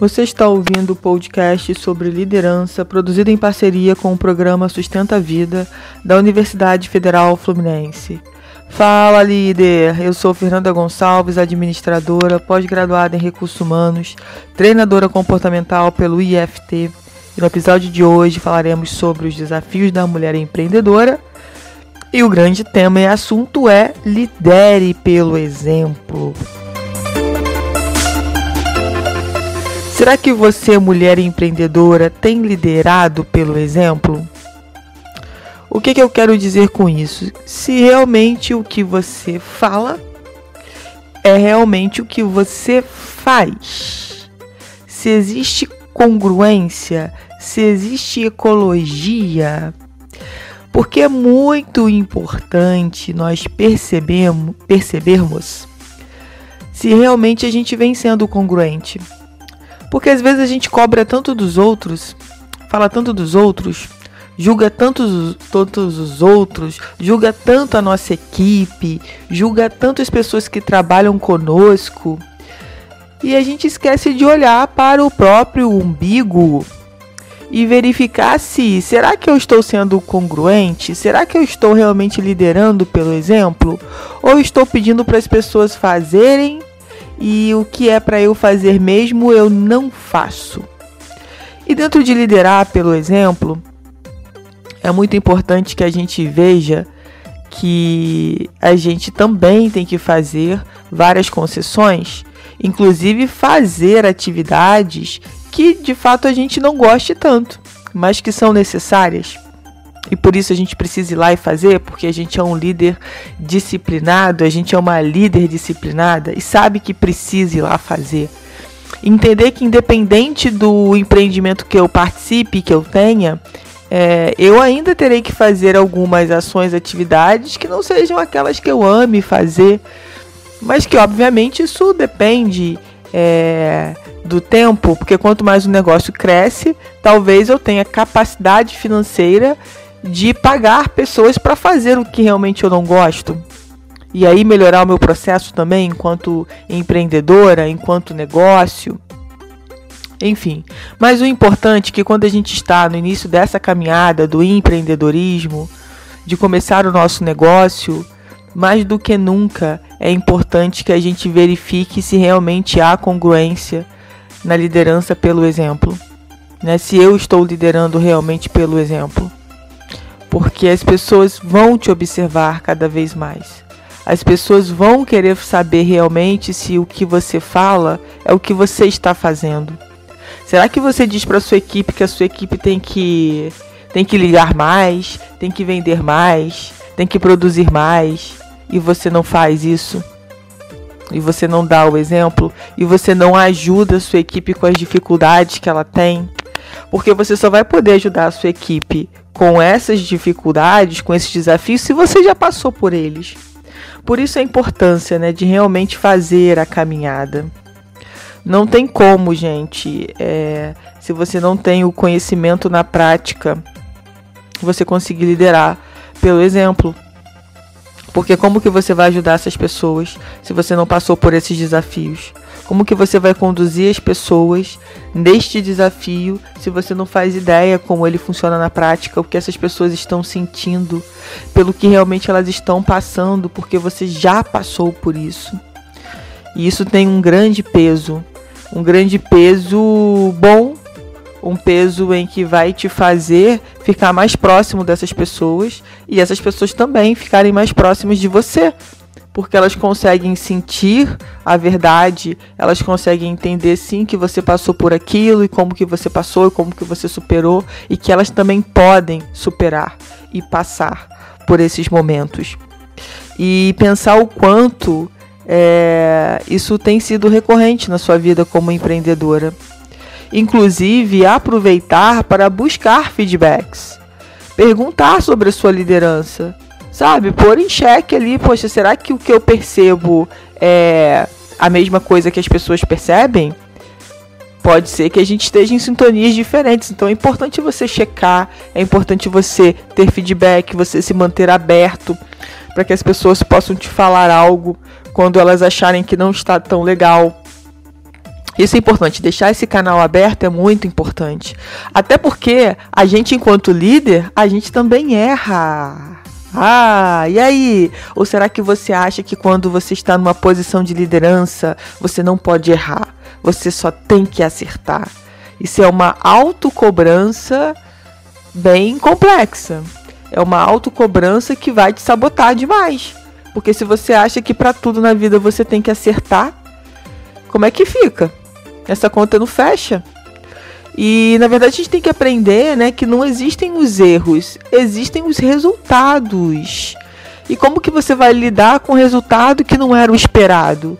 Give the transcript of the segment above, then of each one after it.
Você está ouvindo o podcast sobre liderança, produzido em parceria com o programa Sustenta a Vida da Universidade Federal Fluminense. Fala, líder! Eu sou Fernanda Gonçalves, administradora, pós-graduada em recursos humanos, treinadora comportamental pelo IFT. E no episódio de hoje falaremos sobre os desafios da mulher empreendedora. E o grande tema e assunto é lidere pelo exemplo. Será que você, mulher empreendedora, tem liderado pelo exemplo? O que, que eu quero dizer com isso? Se realmente o que você fala é realmente o que você faz. Se existe congruência, se existe ecologia. Porque é muito importante nós percebemos, percebermos se realmente a gente vem sendo congruente. Porque às vezes a gente cobra tanto dos outros, fala tanto dos outros, julga tantos, todos os outros, julga tanto a nossa equipe, julga tanto as pessoas que trabalham conosco. E a gente esquece de olhar para o próprio umbigo e verificar se será que eu estou sendo congruente? Será que eu estou realmente liderando pelo exemplo? Ou estou pedindo para as pessoas fazerem e o que é para eu fazer mesmo eu não faço. E dentro de liderar pelo exemplo, é muito importante que a gente veja que a gente também tem que fazer várias concessões, inclusive fazer atividades que de fato a gente não goste tanto, mas que são necessárias e por isso a gente precisa ir lá e fazer, porque a gente é um líder disciplinado, a gente é uma líder disciplinada e sabe que precisa ir lá fazer. Entender que independente do empreendimento que eu participe, que eu tenha, é, eu ainda terei que fazer algumas ações, atividades que não sejam aquelas que eu ame fazer, mas que obviamente isso depende é, do tempo, porque quanto mais o negócio cresce, talvez eu tenha capacidade financeira de pagar pessoas para fazer o que realmente eu não gosto. E aí melhorar o meu processo também enquanto empreendedora, enquanto negócio. Enfim, mas o importante é que quando a gente está no início dessa caminhada do empreendedorismo, de começar o nosso negócio, mais do que nunca é importante que a gente verifique se realmente há congruência na liderança pelo exemplo. Né? Se eu estou liderando realmente pelo exemplo porque as pessoas vão te observar cada vez mais. As pessoas vão querer saber realmente se o que você fala é o que você está fazendo. Será que você diz para sua equipe que a sua equipe tem que tem que ligar mais, tem que vender mais, tem que produzir mais e você não faz isso? E você não dá o exemplo e você não ajuda a sua equipe com as dificuldades que ela tem? Porque você só vai poder ajudar a sua equipe com essas dificuldades, com esses desafios, se você já passou por eles. Por isso a importância né, de realmente fazer a caminhada. Não tem como, gente, é, se você não tem o conhecimento na prática, você conseguir liderar pelo exemplo. Porque como que você vai ajudar essas pessoas se você não passou por esses desafios? Como que você vai conduzir as pessoas neste desafio se você não faz ideia como ele funciona na prática, o que essas pessoas estão sentindo, pelo que realmente elas estão passando, porque você já passou por isso. E isso tem um grande peso, um grande peso bom um peso em que vai te fazer ficar mais próximo dessas pessoas e essas pessoas também ficarem mais próximas de você, porque elas conseguem sentir a verdade, elas conseguem entender sim que você passou por aquilo e como que você passou e como que você superou e que elas também podem superar e passar por esses momentos. E pensar o quanto é, isso tem sido recorrente na sua vida como empreendedora. Inclusive aproveitar para buscar feedbacks, perguntar sobre a sua liderança, sabe? Pôr em xeque ali, poxa, será que o que eu percebo é a mesma coisa que as pessoas percebem? Pode ser que a gente esteja em sintonias diferentes, então é importante você checar, é importante você ter feedback, você se manter aberto para que as pessoas possam te falar algo quando elas acharem que não está tão legal Isso é importante, deixar esse canal aberto é muito importante. Até porque a gente, enquanto líder, a gente também erra. Ah, e aí? Ou será que você acha que quando você está numa posição de liderança, você não pode errar? Você só tem que acertar. Isso é uma autocobrança bem complexa. É uma autocobrança que vai te sabotar demais. Porque se você acha que para tudo na vida você tem que acertar, como é que fica? Essa conta não fecha. E na verdade a gente tem que aprender, né, que não existem os erros, existem os resultados. E como que você vai lidar com o resultado que não era o esperado?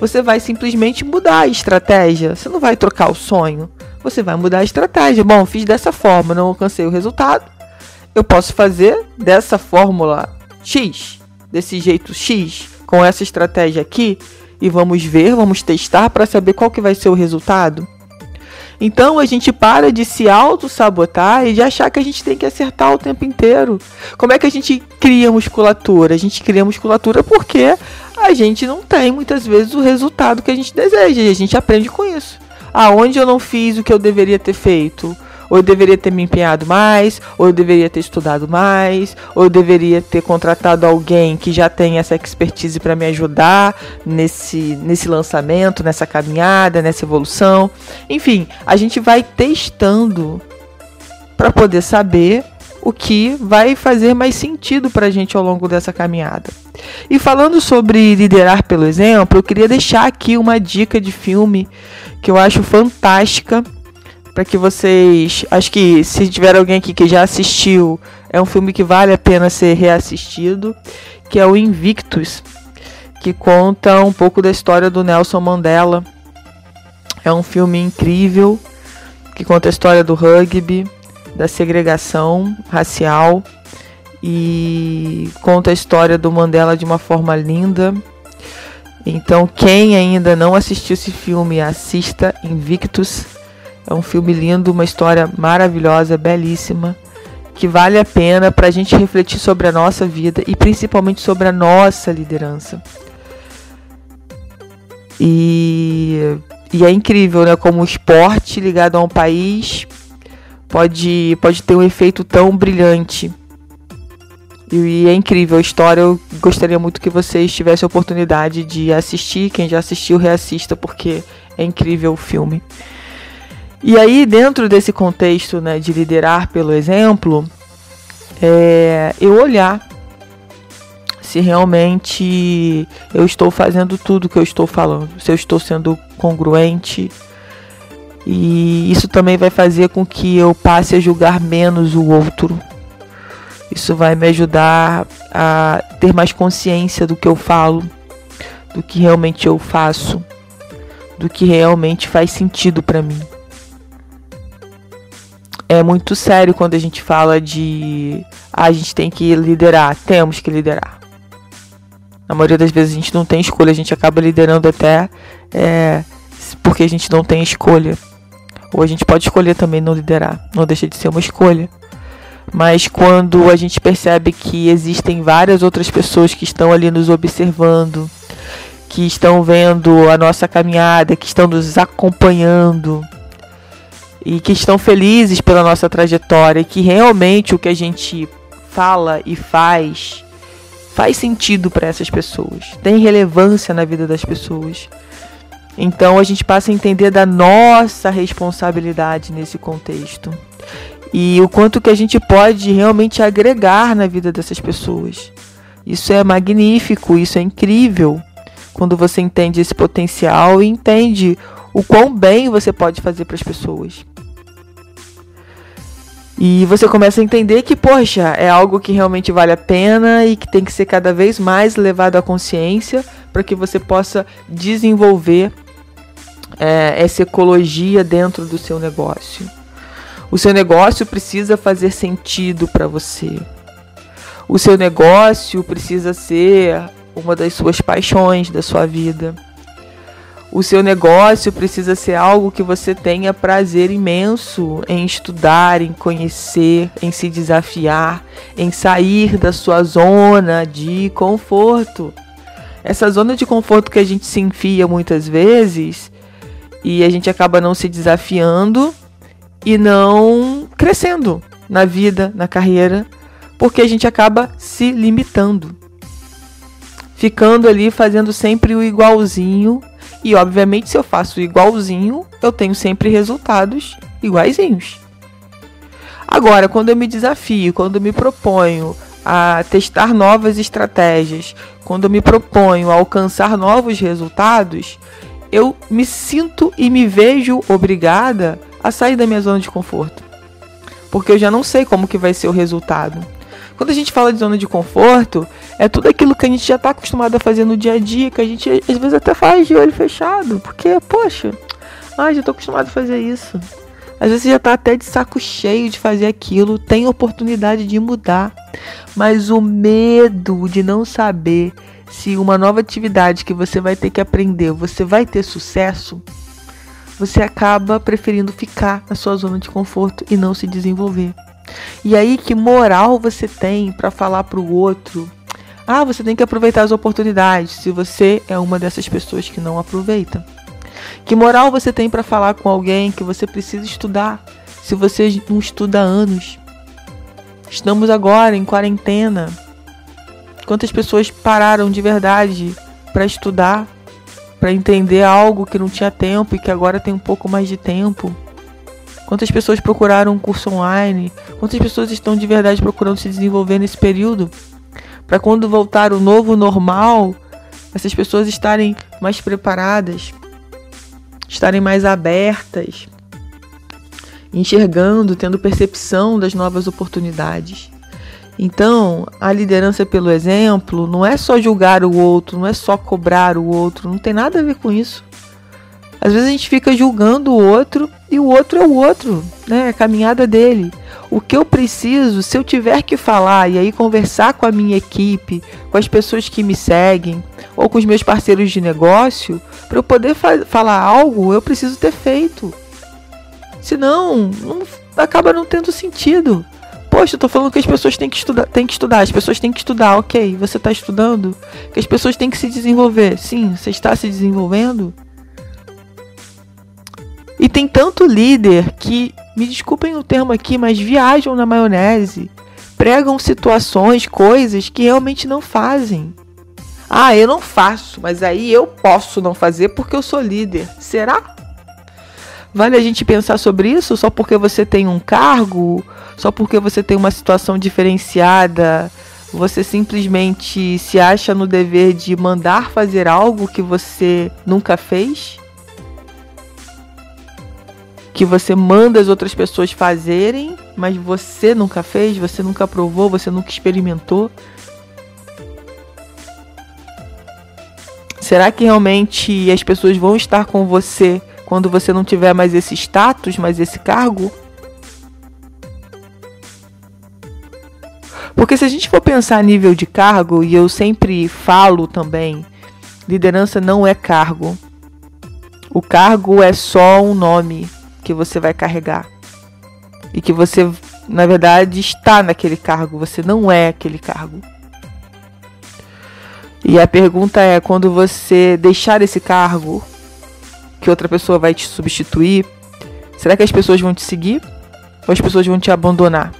Você vai simplesmente mudar a estratégia. Você não vai trocar o sonho. Você vai mudar a estratégia. Bom, fiz dessa forma, não alcancei o resultado. Eu posso fazer dessa fórmula X, desse jeito X, com essa estratégia aqui, e vamos ver, vamos testar para saber qual que vai ser o resultado. Então a gente para de se auto-sabotar e de achar que a gente tem que acertar o tempo inteiro. Como é que a gente cria musculatura? A gente cria musculatura porque a gente não tem muitas vezes o resultado que a gente deseja e a gente aprende com isso. Aonde eu não fiz o que eu deveria ter feito? Ou eu deveria ter me empenhado mais, ou eu deveria ter estudado mais, ou eu deveria ter contratado alguém que já tem essa expertise para me ajudar nesse, nesse lançamento, nessa caminhada, nessa evolução. Enfim, a gente vai testando para poder saber o que vai fazer mais sentido para a gente ao longo dessa caminhada. E falando sobre liderar pelo exemplo, eu queria deixar aqui uma dica de filme que eu acho fantástica para que vocês. Acho que se tiver alguém aqui que já assistiu, é um filme que vale a pena ser reassistido, que é o Invictus, que conta um pouco da história do Nelson Mandela. É um filme incrível que conta a história do rugby, da segregação racial e conta a história do Mandela de uma forma linda. Então, quem ainda não assistiu esse filme, assista Invictus é um filme lindo, uma história maravilhosa, belíssima, que vale a pena para a gente refletir sobre a nossa vida e principalmente sobre a nossa liderança. E, e é incrível, né? Como o esporte ligado a um país pode, pode ter um efeito tão brilhante. E, é incrível a história. Eu gostaria muito que vocês tivessem a oportunidade de assistir. Quem já assistiu, reassista, porque é incrível o filme. E aí, dentro desse contexto né, de liderar pelo exemplo, é, eu olhar se realmente eu estou fazendo tudo que eu estou falando, se eu estou sendo congruente. E isso também vai fazer com que eu passe a julgar menos o outro. Isso vai me ajudar a ter mais consciência do que eu falo, do que realmente eu faço, do que realmente faz sentido para mim é muito sério quando a gente fala de ah, a gente tem que liderar, temos que liderar. Na maioria das vezes a gente não tem escolha, a gente acaba liderando até é, porque a gente não tem escolha. Ou a gente pode escolher também não liderar, não deixa de ser uma escolha. Mas quando a gente percebe que existem várias outras pessoas que estão ali nos observando, que estão vendo a nossa caminhada, que estão nos acompanhando, e que estão felizes pela nossa trajetória que realmente o que a gente fala e faz faz sentido para essas pessoas, tem relevância na vida das pessoas. Então a gente passa a entender da nossa responsabilidade nesse contexto e o quanto que a gente pode realmente agregar na vida dessas pessoas. Isso é magnífico, isso é incrível. Quando você entende esse potencial e entende o quão bem você pode fazer para as pessoas. E você começa a entender que, poxa, é algo que realmente vale a pena e que tem que ser cada vez mais levado à consciência para que você possa desenvolver é, essa ecologia dentro do seu negócio. O seu negócio precisa fazer sentido para você. O seu negócio precisa ser uma das suas paixões da sua vida. O seu negócio precisa ser algo que você tenha prazer imenso em estudar, em conhecer, em se desafiar, em sair da sua zona de conforto. Essa zona de conforto que a gente se enfia muitas vezes E a gente acaba não se desafiando e não crescendo na vida, na carreira, porque a gente acaba se limitando. Ficando ali fazendo sempre o igualzinho. E obviamente, se eu faço igualzinho, eu tenho sempre resultados iguaizinhos. Agora, quando eu me desafio, quando eu me proponho a testar novas estratégias, quando eu me proponho a alcançar novos resultados, eu me sinto e me vejo obrigada a sair da minha zona de conforto. Porque eu já não sei como que vai ser o resultado. Quando a gente fala de zona de conforto, é tudo aquilo que a gente já está acostumado a fazer no dia a dia, que a gente às vezes até faz de olho fechado. Porque, poxa, ai, já estou acostumado a fazer isso. Às vezes você já está até de saco cheio de fazer aquilo, tem oportunidade de mudar. Mas o medo de não saber se uma nova atividade que você vai ter que aprender, você vai ter sucesso, você acaba preferindo ficar na sua zona de conforto e não se desenvolver. E aí que moral você tem para falar para o outro? Ah, você tem que aproveitar as oportunidades, se você é uma dessas pessoas que não aproveita. Que moral você tem para falar com alguém que você precisa estudar, se você não estuda há anos? Estamos agora em quarentena. Quantas pessoas pararam de verdade para estudar? para entender algo que não tinha tempo e que agora tem um pouco mais de tempo? Quantas pessoas procuraram um curso online? Quantas pessoas estão de verdade procurando se desenvolver nesse período? Para quando voltar o novo normal, essas pessoas estarem mais preparadas, estarem mais abertas, enxergando, tendo percepção das novas oportunidades. Então, a liderança pelo exemplo não é só julgar o outro, não é só cobrar o outro, não tem nada a ver com isso. Às vezes a gente fica julgando o outro e o outro é o outro, né? A caminhada dele. O que eu preciso, se eu tiver que falar e aí conversar com a minha equipe, com as pessoas que me seguem ou com os meus parceiros de negócio, para eu poder fa falar algo, eu preciso ter feito. Senão, não, acaba não tendo sentido. Poxa, eu tô falando que as pessoas têm que estudar, têm que estudar, as pessoas têm que estudar, ok. Você está estudando? Que as pessoas têm que se desenvolver. Sim, você está se desenvolvendo. E tem tanto líder que, me desculpem o termo aqui, mas viajam na maionese, pregam situações, coisas que realmente não fazem. Ah, eu não faço, mas aí eu posso não fazer porque eu sou líder. Será? Vale a gente pensar sobre isso só porque você tem um cargo, só porque você tem uma situação diferenciada, você simplesmente se acha no dever de mandar fazer algo que você nunca fez? Que você manda as outras pessoas fazerem, mas você nunca fez, você nunca provou, você nunca experimentou? Será que realmente as pessoas vão estar com você quando você não tiver mais esse status, mais esse cargo? Porque se a gente for pensar a nível de cargo, e eu sempre falo também, liderança não é cargo. O cargo é só um nome que você vai carregar. E que você, na verdade, está naquele cargo, você não é aquele cargo. E a pergunta é: quando você deixar esse cargo, que outra pessoa vai te substituir, será que as pessoas vão te seguir ou as pessoas vão te abandonar?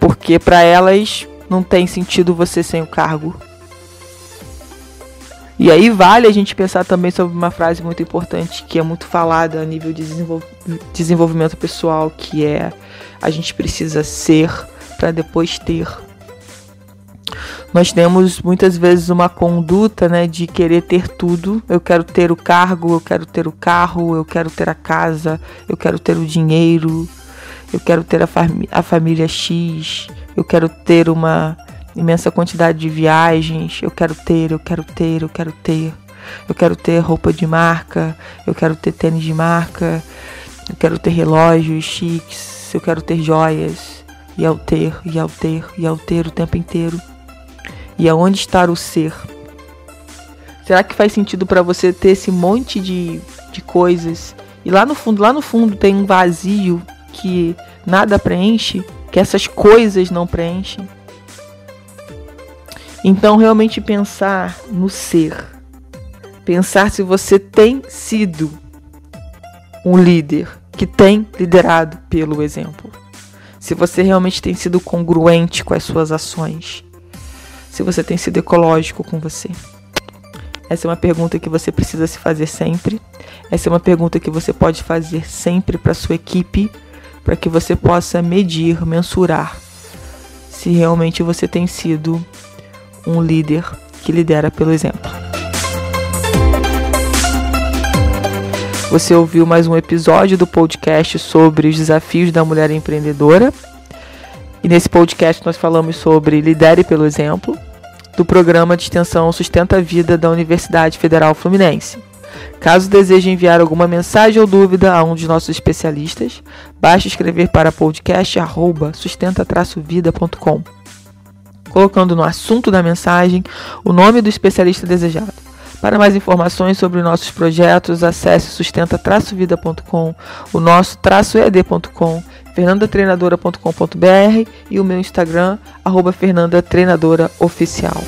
Porque para elas não tem sentido você sem o cargo. E aí vale a gente pensar também sobre uma frase muito importante que é muito falada a nível de desenvolvimento pessoal, que é a gente precisa ser para depois ter nós temos muitas vezes uma conduta né, de querer ter tudo. Eu quero ter o cargo, eu quero ter o carro, eu quero ter a casa, eu quero ter o dinheiro, eu quero ter a, fami a família X, eu quero ter uma imensa quantidade de viagens, eu quero ter, eu quero ter, eu quero ter. Eu quero ter roupa de marca, eu quero ter tênis de marca, eu quero ter relógios chiques, eu quero ter joias. E ao ter, e ao ter, e ao ter o tempo inteiro. E aonde está o ser? Será que faz sentido para você ter esse monte de, de coisas e lá no fundo, lá no fundo tem um vazio que nada preenche, que essas coisas não preenchem? Então, realmente pensar no ser, Pensar se você tem sido um líder que tem liderado pelo exemplo. Se você realmente tem sido congruente com as suas ações. Se você tem sido ecológico com você. Essa é uma pergunta que você precisa se fazer sempre. Essa é uma pergunta que você pode fazer sempre para sua equipe, para que você possa medir, mensurar se realmente você tem sido um líder que lidera pelo exemplo. Você ouviu mais um episódio do podcast sobre os desafios da mulher empreendedora. E nesse podcast nós falamos sobre lidere pelo exemplo do programa de extensão Sustenta a Vida da Universidade Federal Fluminense. Caso deseje enviar alguma mensagem ou dúvida a um de nossos especialistas, basta escrever para podcast@sustenta-vida.com, colocando no assunto da mensagem o nome do especialista desejado. Para mais informações sobre nossos projetos, acesse sustenta-vida.com, o nosso ed.com, fernandatreinadora.com.br e o meu Instagram, arroba fernandatreinadora oficial.